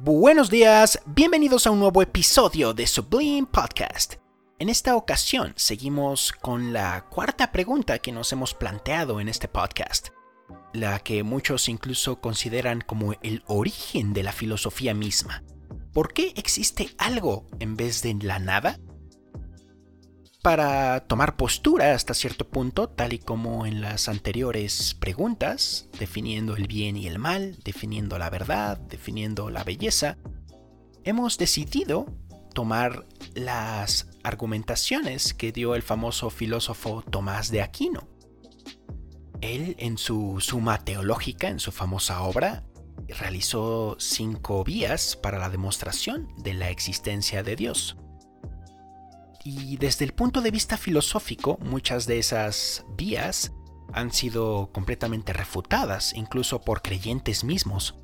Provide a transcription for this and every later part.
Buenos días, bienvenidos a un nuevo episodio de Sublime Podcast. En esta ocasión seguimos con la cuarta pregunta que nos hemos planteado en este podcast, la que muchos incluso consideran como el origen de la filosofía misma. ¿Por qué existe algo en vez de la nada? Para tomar postura hasta cierto punto, tal y como en las anteriores preguntas, definiendo el bien y el mal, definiendo la verdad, definiendo la belleza, hemos decidido tomar las argumentaciones que dio el famoso filósofo Tomás de Aquino. Él, en su Suma Teológica, en su famosa obra, realizó cinco vías para la demostración de la existencia de Dios. Y desde el punto de vista filosófico, muchas de esas vías han sido completamente refutadas, incluso por creyentes mismos.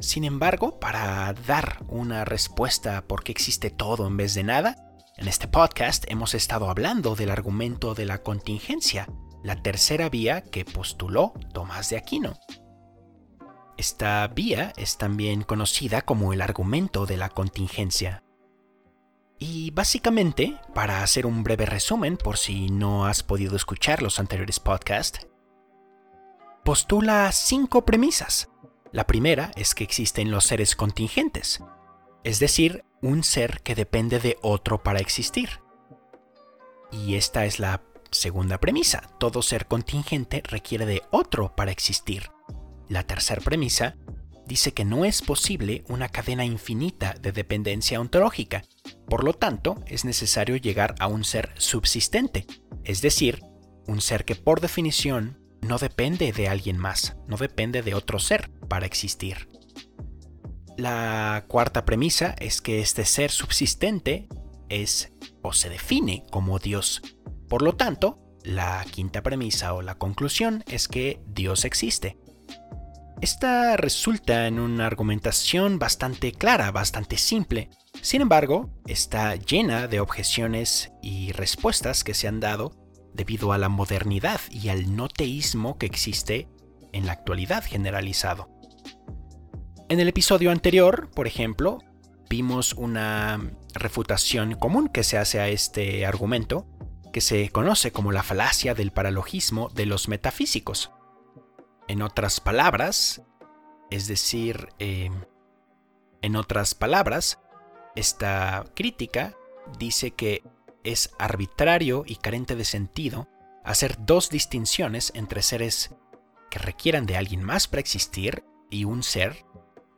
Sin embargo, para dar una respuesta por qué existe todo en vez de nada, en este podcast hemos estado hablando del argumento de la contingencia, la tercera vía que postuló Tomás de Aquino. Esta vía es también conocida como el argumento de la contingencia. Y básicamente, para hacer un breve resumen por si no has podido escuchar los anteriores podcasts, postula cinco premisas. La primera es que existen los seres contingentes, es decir, un ser que depende de otro para existir. Y esta es la segunda premisa, todo ser contingente requiere de otro para existir. La tercera premisa dice que no es posible una cadena infinita de dependencia ontológica, por lo tanto, es necesario llegar a un ser subsistente, es decir, un ser que por definición no depende de alguien más, no depende de otro ser para existir. La cuarta premisa es que este ser subsistente es o se define como Dios. Por lo tanto, la quinta premisa o la conclusión es que Dios existe. Esta resulta en una argumentación bastante clara, bastante simple, sin embargo, está llena de objeciones y respuestas que se han dado debido a la modernidad y al no teísmo que existe en la actualidad generalizado. En el episodio anterior, por ejemplo, vimos una refutación común que se hace a este argumento, que se conoce como la falacia del paralogismo de los metafísicos. En otras palabras, es decir, eh, en otras palabras, esta crítica dice que es arbitrario y carente de sentido hacer dos distinciones entre seres que requieran de alguien más para existir y un ser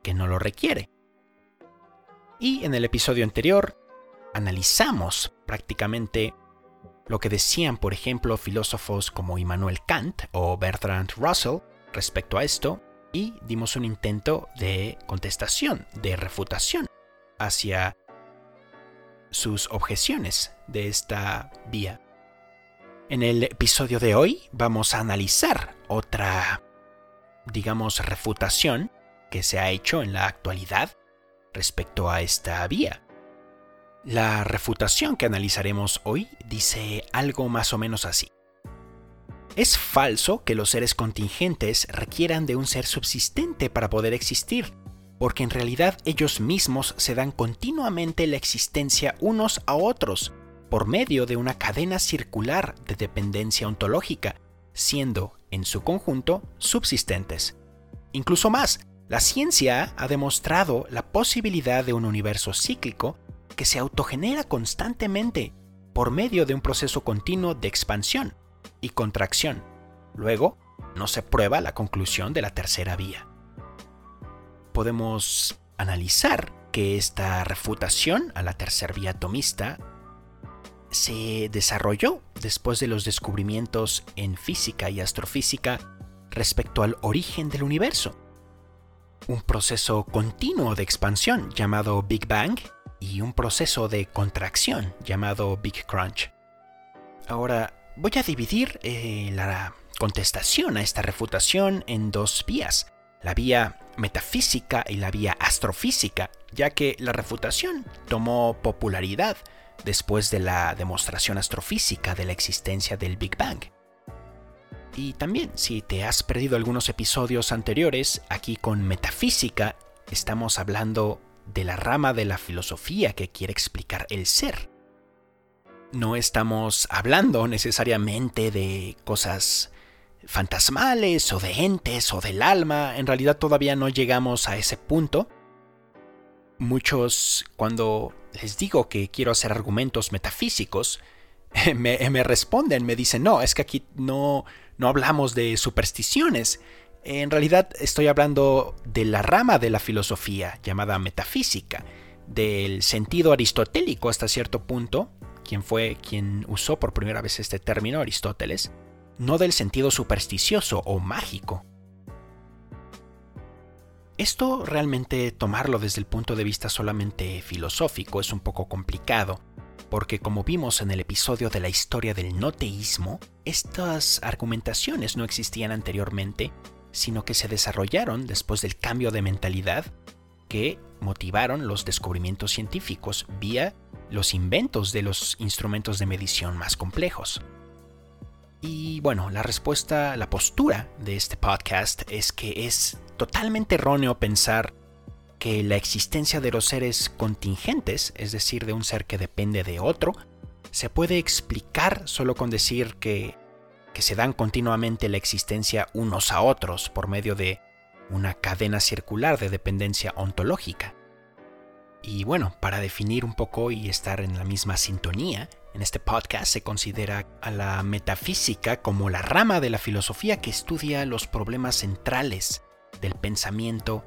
que no lo requiere. Y en el episodio anterior analizamos prácticamente lo que decían, por ejemplo, filósofos como Immanuel Kant o Bertrand Russell respecto a esto y dimos un intento de contestación, de refutación hacia sus objeciones de esta vía. En el episodio de hoy vamos a analizar otra, digamos, refutación que se ha hecho en la actualidad respecto a esta vía. La refutación que analizaremos hoy dice algo más o menos así. Es falso que los seres contingentes requieran de un ser subsistente para poder existir, porque en realidad ellos mismos se dan continuamente la existencia unos a otros por medio de una cadena circular de dependencia ontológica, siendo, en su conjunto, subsistentes. Incluso más, la ciencia ha demostrado la posibilidad de un universo cíclico que se autogenera constantemente por medio de un proceso continuo de expansión y contracción. Luego, no se prueba la conclusión de la tercera vía podemos analizar que esta refutación a la tercera vía atomista se desarrolló después de los descubrimientos en física y astrofísica respecto al origen del universo. Un proceso continuo de expansión llamado Big Bang y un proceso de contracción llamado Big Crunch. Ahora voy a dividir eh, la contestación a esta refutación en dos vías la vía metafísica y la vía astrofísica, ya que la refutación tomó popularidad después de la demostración astrofísica de la existencia del Big Bang. Y también, si te has perdido algunos episodios anteriores, aquí con metafísica estamos hablando de la rama de la filosofía que quiere explicar el ser. No estamos hablando necesariamente de cosas fantasmales o de entes o del alma. En realidad todavía no llegamos a ese punto. Muchos, cuando les digo que quiero hacer argumentos metafísicos, me, responden, me dicen, no, es que aquí no, no hablamos de supersticiones. En realidad estoy hablando de la rama de la filosofía llamada metafísica, del sentido aristotélico hasta cierto punto, quien fue quien usó por primera vez este término, Aristóteles, no del sentido supersticioso o mágico. Esto realmente tomarlo desde el punto de vista solamente filosófico es un poco complicado, porque como vimos en el episodio de la historia del no teísmo, estas argumentaciones no existían anteriormente sino que se desarrollaron después del cambio de mentalidad que motivaron los descubrimientos científicos vía los inventos de los instrumentos de medición más complejos. Y bueno, la respuesta, la postura de este podcast es que es totalmente erróneo pensar que la existencia de los seres contingentes, es decir, de un ser que depende de otro, se puede explicar solo con decir que que se dan continuamente la existencia unos a otros por medio de una cadena circular de dependencia ontológica. Y bueno, para definir un poco y estar en la misma sintonía, en este podcast se considera a la metafísica como la rama de la filosofía que estudia los problemas centrales del pensamiento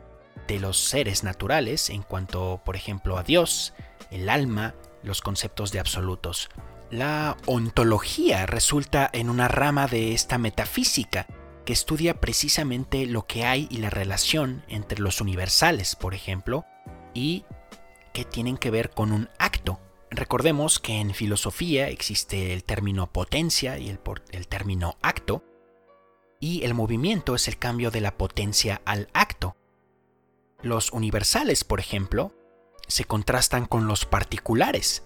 de los seres naturales en cuanto, por ejemplo, a Dios, el alma, los conceptos de absolutos, la ontología resulta en una rama de esta metafísica que estudia precisamente lo que hay y la relación entre los universales, por ejemplo, y que tienen que ver con un acto. Recordemos que en filosofía existe el término potencia y el, el término acto, y el movimiento es el cambio de la potencia al acto. Los universales, por ejemplo, se contrastan con los particulares,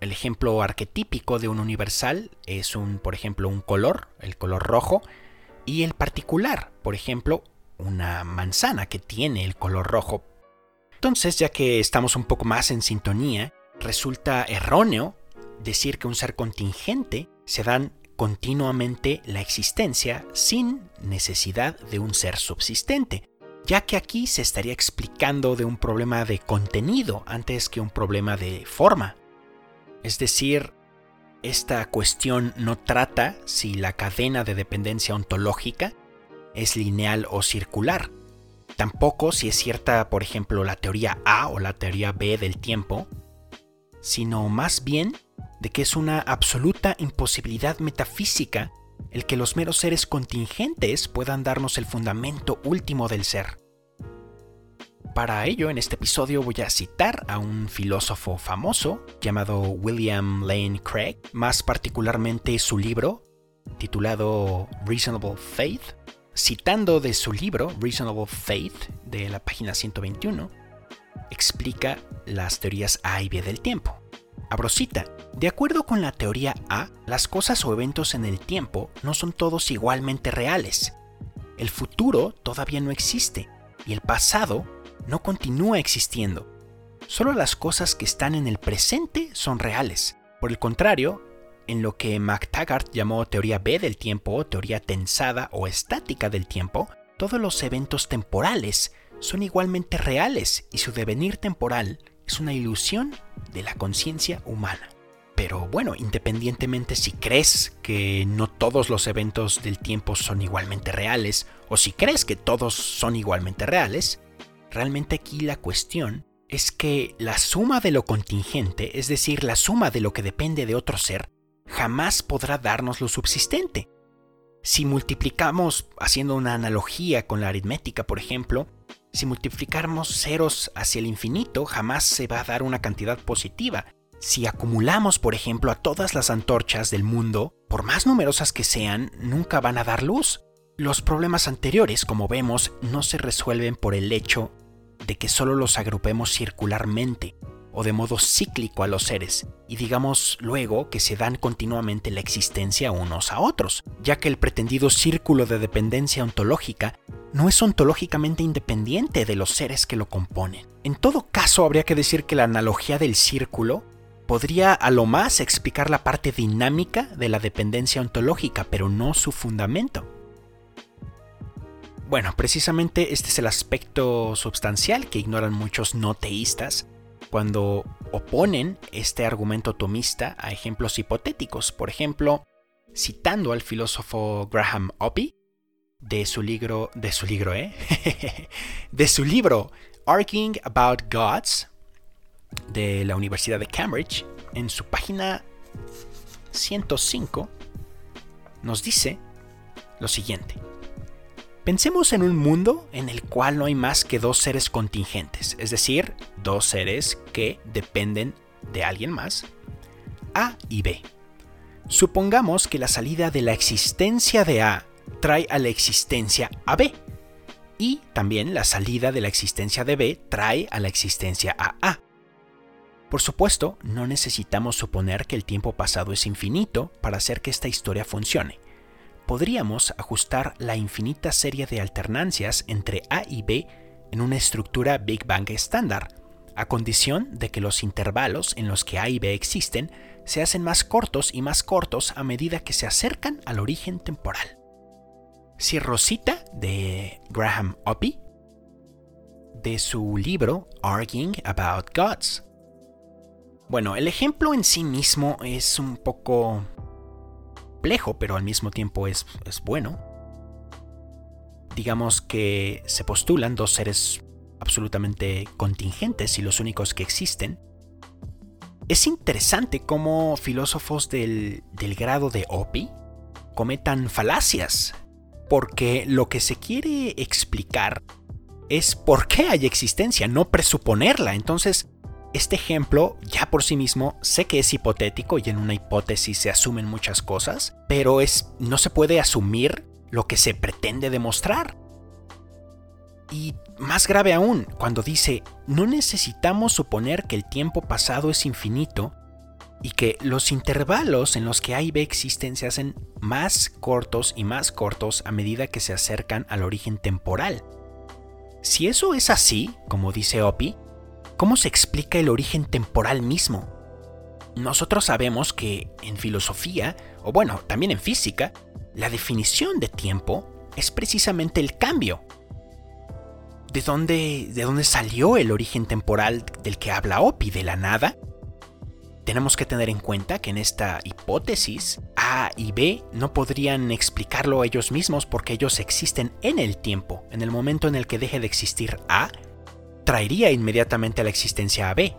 el ejemplo arquetípico de un universal es un, por ejemplo, un color, el color rojo, y el particular, por ejemplo, una manzana que tiene el color rojo. Entonces, ya que estamos un poco más en sintonía, resulta erróneo decir que un ser contingente se dan continuamente la existencia sin necesidad de un ser subsistente, ya que aquí se estaría explicando de un problema de contenido antes que un problema de forma. Es decir, esta cuestión no trata si la cadena de dependencia ontológica es lineal o circular. Tampoco si es cierta, por ejemplo, la teoría A o la teoría B del tiempo, sino más bien de que es una absoluta imposibilidad metafísica el que los meros seres contingentes puedan darnos el fundamento último del ser. Para ello, en este episodio voy a citar a un filósofo famoso llamado William Lane Craig, más particularmente su libro titulado Reasonable Faith. Citando de su libro Reasonable Faith, de la página 121, explica las teorías A y B del tiempo. Abrosita, de acuerdo con la teoría A, las cosas o eventos en el tiempo no son todos igualmente reales. El futuro todavía no existe y el pasado no continúa existiendo. Solo las cosas que están en el presente son reales. Por el contrario, en lo que MacTaggart llamó teoría B del tiempo, teoría tensada o estática del tiempo, todos los eventos temporales son igualmente reales y su devenir temporal es una ilusión de la conciencia humana. Pero bueno, independientemente si crees que no todos los eventos del tiempo son igualmente reales, o si crees que todos son igualmente reales, Realmente aquí la cuestión es que la suma de lo contingente, es decir, la suma de lo que depende de otro ser, jamás podrá darnos lo subsistente. Si multiplicamos, haciendo una analogía con la aritmética, por ejemplo, si multiplicamos ceros hacia el infinito, jamás se va a dar una cantidad positiva. Si acumulamos, por ejemplo, a todas las antorchas del mundo, por más numerosas que sean, nunca van a dar luz. Los problemas anteriores, como vemos, no se resuelven por el hecho de que solo los agrupemos circularmente. O de modo cíclico a los seres, y digamos luego que se dan continuamente la existencia unos a otros, ya que el pretendido círculo de dependencia ontológica no es ontológicamente independiente de los seres que lo componen. En todo caso, habría que decir que la analogía del círculo podría a lo más explicar la parte dinámica de la dependencia ontológica, pero no su fundamento. Bueno, precisamente este es el aspecto substancial que ignoran muchos no teístas cuando oponen este argumento tomista a ejemplos hipotéticos. Por ejemplo, citando al filósofo Graham Oppy de su libro, de su libro, ¿eh? de su libro Arguing About Gods de la Universidad de Cambridge, en su página 105 nos dice lo siguiente. Pensemos en un mundo en el cual no hay más que dos seres contingentes, es decir, dos seres que dependen de alguien más, A y B. Supongamos que la salida de la existencia de A trae a la existencia a B, y también la salida de la existencia de B trae a la existencia a A. Por supuesto, no necesitamos suponer que el tiempo pasado es infinito para hacer que esta historia funcione podríamos ajustar la infinita serie de alternancias entre A y B en una estructura Big Bang estándar, a condición de que los intervalos en los que A y B existen se hacen más cortos y más cortos a medida que se acercan al origen temporal. Si Rosita de Graham Oppy, de su libro Arguing About Gods. Bueno, el ejemplo en sí mismo es un poco complejo, pero al mismo tiempo es, es bueno. Digamos que se postulan dos seres absolutamente contingentes y los únicos que existen. Es interesante cómo filósofos del, del grado de Opi cometan falacias, porque lo que se quiere explicar es por qué hay existencia, no presuponerla. Entonces, este ejemplo, ya por sí mismo, sé que es hipotético y en una hipótesis se asumen muchas cosas, pero es, no se puede asumir lo que se pretende demostrar. Y más grave aún, cuando dice, no necesitamos suponer que el tiempo pasado es infinito y que los intervalos en los que A y B existen se hacen más cortos y más cortos a medida que se acercan al origen temporal. Si eso es así, como dice Opie, ¿Cómo se explica el origen temporal mismo? Nosotros sabemos que en filosofía, o bueno, también en física, la definición de tiempo es precisamente el cambio. ¿De dónde, de dónde salió el origen temporal del que habla Opi? ¿De la nada? Tenemos que tener en cuenta que en esta hipótesis A y B no podrían explicarlo ellos mismos porque ellos existen en el tiempo. En el momento en el que deje de existir A, traería inmediatamente a la existencia a B.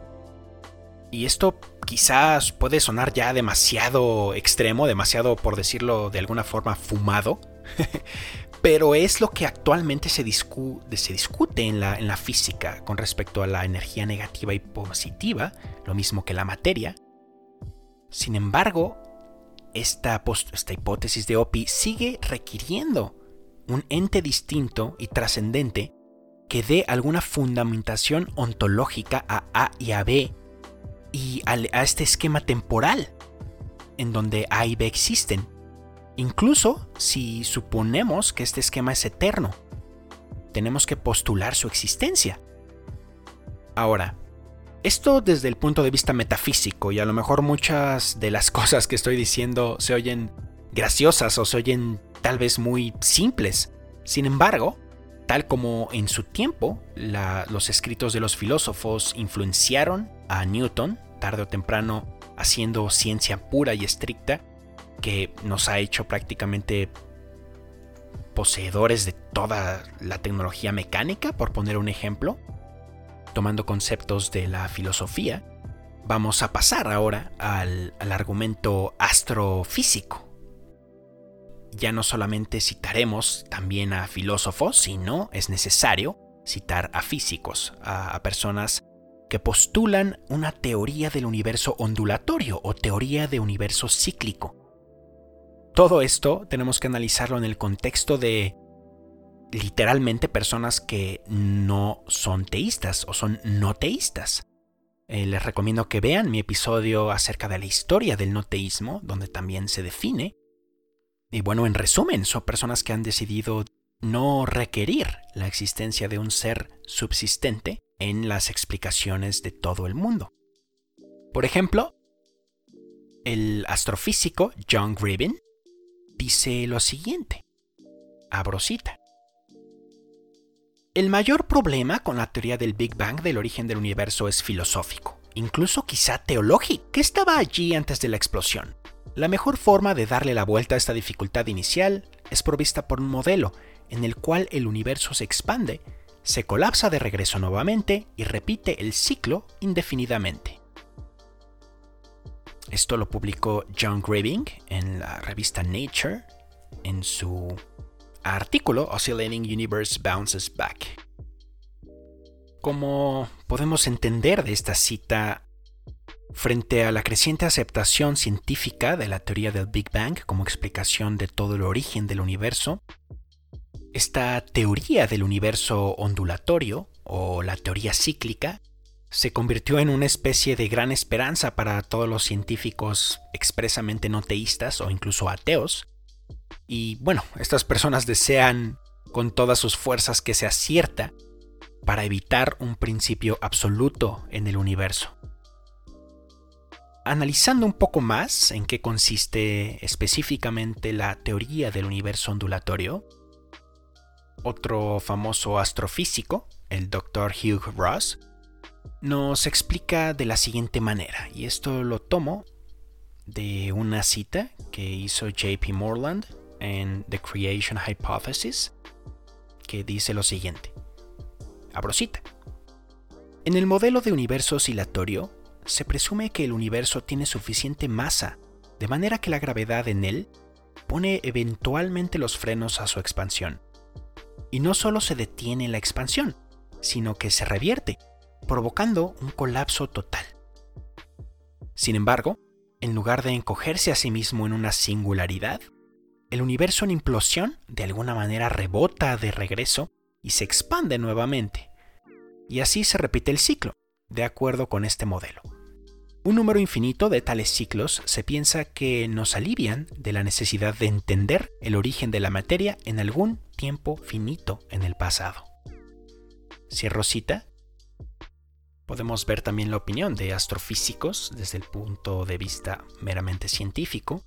Y esto quizás puede sonar ya demasiado extremo, demasiado, por decirlo de alguna forma, fumado, pero es lo que actualmente se, discute en la, en la, física con respecto a la energía negativa y positiva, lo mismo que la materia. Sin embargo, esta, esta hipótesis de Opi sigue requiriendo un ente distinto y trascendente que dé alguna fundamentación ontológica a A y a B y a, este esquema temporal en donde A y B existen, incluso si suponemos que este esquema es eterno. Tenemos que postular su existencia. Ahora, esto desde el punto de vista metafísico y a lo mejor muchas de las cosas que estoy diciendo se oyen graciosas o se oyen tal vez muy simples. Sin embargo, Tal como en su tiempo los escritos de los filósofos influenciaron a Newton, tarde o temprano haciendo ciencia pura y estricta, que nos ha hecho prácticamente poseedores de toda la tecnología mecánica, por poner un ejemplo, tomando conceptos de la filosofía, vamos a pasar ahora al, al argumento astrofísico ya no solamente citaremos también a filósofos, sino es necesario citar a físicos, a, personas que postulan una teoría del universo ondulatorio o teoría de universo cíclico. Todo esto tenemos que analizarlo en el contexto de literalmente personas que no son teístas o son no teístas. Eh, les recomiendo que vean mi episodio acerca de la historia del no teísmo, donde también se define. Y bueno, en resumen, son personas que han decidido no requerir la existencia de un ser subsistente en las explicaciones de todo el mundo. Por ejemplo, el astrofísico John Gribbin dice lo siguiente. Abro cita. El mayor problema con la teoría del Big Bang del origen del universo es filosófico, incluso quizá teológico. ¿Qué estaba allí antes de la explosión? La mejor forma de darle la vuelta a esta dificultad inicial es provista por un modelo en el cual el universo se expande, se colapsa de regreso nuevamente y repite el ciclo indefinidamente. Esto lo publicó John Gribbing en la revista Nature en su artículo Oscillating Universe Bounces Back. Como podemos entender de esta cita, frente a la creciente aceptación científica de la teoría del Big Bang como explicación de todo el origen del universo, esta teoría del universo ondulatorio, o la teoría cíclica, se convirtió en una especie de gran esperanza para todos los científicos expresamente no teístas o incluso ateos, y bueno, estas personas desean con todas sus fuerzas que se acierta para evitar un principio absoluto en el universo. Analizando un poco más en qué consiste específicamente la teoría del universo ondulatorio, otro famoso astrofísico, el Dr. Hugh Ross, nos explica de la siguiente manera, y esto lo tomo de una cita que hizo JP Morland en The Creation Hypothesis, que dice lo siguiente. Abro cita. En el modelo de universo oscilatorio, se presume que el universo tiene suficiente masa, de manera que la gravedad en él pone eventualmente los frenos a su expansión. Y no solo se detiene la expansión, sino que se revierte, provocando un colapso total. Sin embargo, en lugar de encogerse a sí mismo en una singularidad, el universo en implosión de alguna manera rebota de regreso y se expande nuevamente. Y así se repite el ciclo, de acuerdo con este modelo. Un número infinito de tales ciclos se piensa que nos alivian de la necesidad de entender el origen de la materia en algún tiempo finito en el pasado. Cierro cita. Podemos ver también la opinión de astrofísicos desde el punto de vista meramente científico,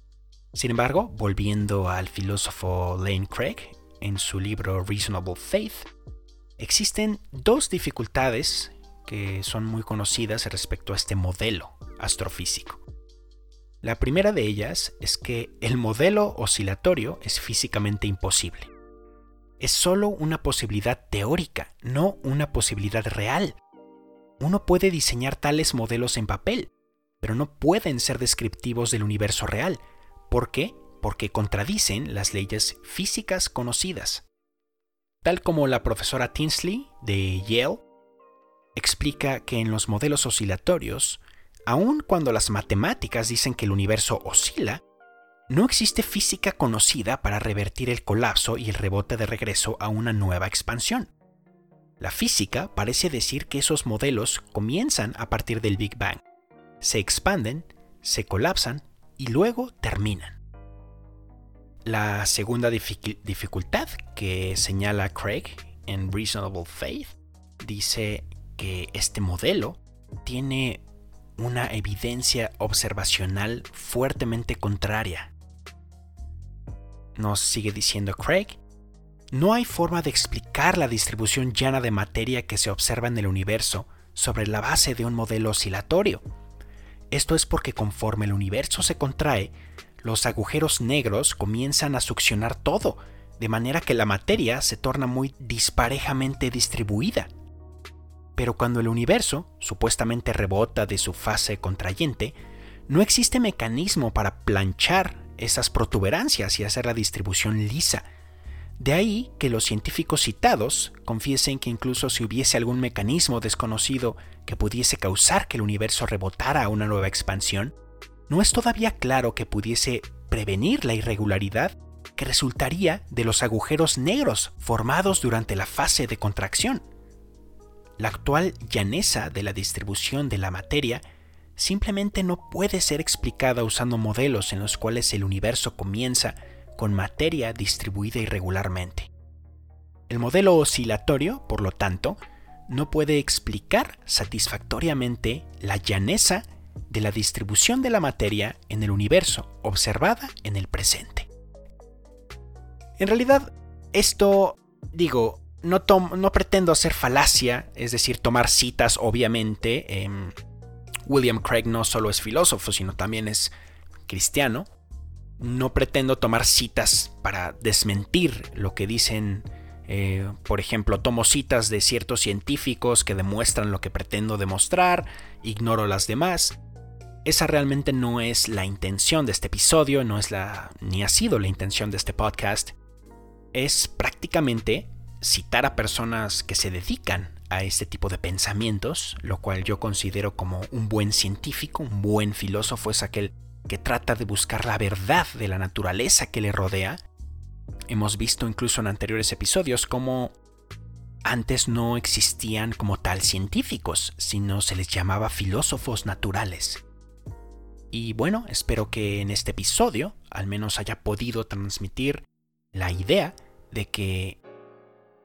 sin embargo, volviendo al filósofo Lane Craig, en su libro Reasonable Faith, existen dos dificultades que son muy conocidas respecto a este modelo astrofísico. La primera de ellas es que el modelo oscilatorio es físicamente imposible. Es solo una posibilidad teórica, no una posibilidad real. Uno puede diseñar tales modelos en papel, pero no pueden ser descriptivos del universo real, ¿Por qué? Porque contradicen las leyes físicas conocidas. Tal como la profesora Tinsley de Yale explica que en los modelos oscilatorios, aun cuando las matemáticas dicen que el universo oscila, no existe física conocida para revertir el colapso y el rebote de regreso a una nueva expansión. La física parece decir que esos modelos comienzan a partir del Big Bang, se expanden, se colapsan y luego terminan. La segunda dificultad que señala Craig en Reasonable Faith dice que este modelo tiene una evidencia observacional fuertemente contraria. Nos sigue diciendo Craig, no hay forma de explicar la distribución llana de materia que se observa en el universo sobre la base de un modelo oscilatorio esto es porque conforme el universo se contrae, los agujeros negros comienzan a succionar todo, de manera que la materia se torna muy disparejamente distribuida. Pero cuando el universo supuestamente rebota de su fase contrayente, no existe mecanismo para planchar esas protuberancias y hacer la distribución lisa, de ahí que los científicos citados confiesen que incluso si hubiese algún mecanismo desconocido que pudiese causar que el universo rebotara a una nueva expansión, no es todavía claro que pudiese prevenir la irregularidad que resultaría de los agujeros negros formados durante la fase de contracción. La actual llaneza de la distribución de la materia simplemente no puede ser explicada usando modelos en los cuales el universo comienza con materia distribuida irregularmente. El modelo oscilatorio, por lo tanto, no puede explicar satisfactoriamente la llaneza de la distribución de la materia en el universo observada en el presente. En realidad, esto, digo, no, pretendo hacer falacia, es decir, tomar citas, obviamente. Em, William Craig no solo es filósofo, sino también es cristiano. No pretendo tomar citas para desmentir lo que dicen, eh, por ejemplo, tomo citas de ciertos científicos que demuestran lo que pretendo demostrar, ignoro las demás. Esa realmente no es la intención de este episodio, no es la ni ha sido la intención de este podcast. Es prácticamente citar a personas que se dedican a este tipo de pensamientos, lo cual yo considero como un buen científico, un buen filósofo es aquel que trata de buscar la verdad de la naturaleza que le rodea. Hemos visto incluso en anteriores episodios cómo antes no existían como tal científicos, sino se les llamaba filósofos naturales. Y bueno, espero que en este episodio al menos haya podido transmitir la idea de que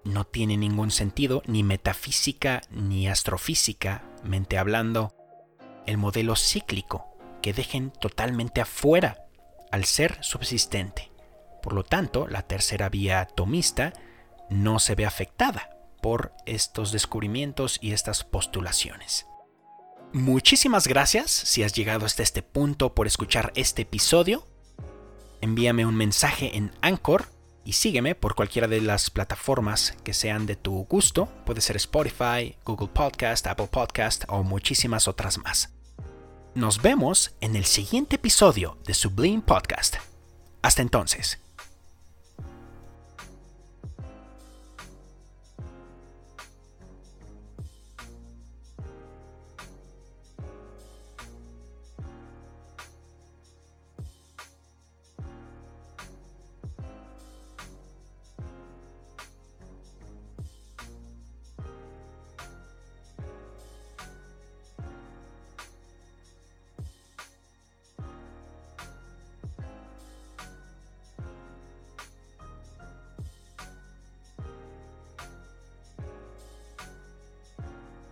no tiene ningún sentido, ni metafísica ni astrofísicamente hablando, el modelo cíclico que dejen totalmente afuera al ser subsistente. Por lo tanto, la tercera vía atomista no se ve afectada por estos descubrimientos y estas postulaciones. Muchísimas gracias si has llegado hasta este punto por escuchar este episodio. Envíame un mensaje en Anchor y sígueme por cualquiera de las plataformas que sean de tu gusto. Puede ser Spotify, Google Podcast, Apple Podcast o muchísimas otras más. Nos vemos en el siguiente episodio de Sublime Podcast. Hasta entonces.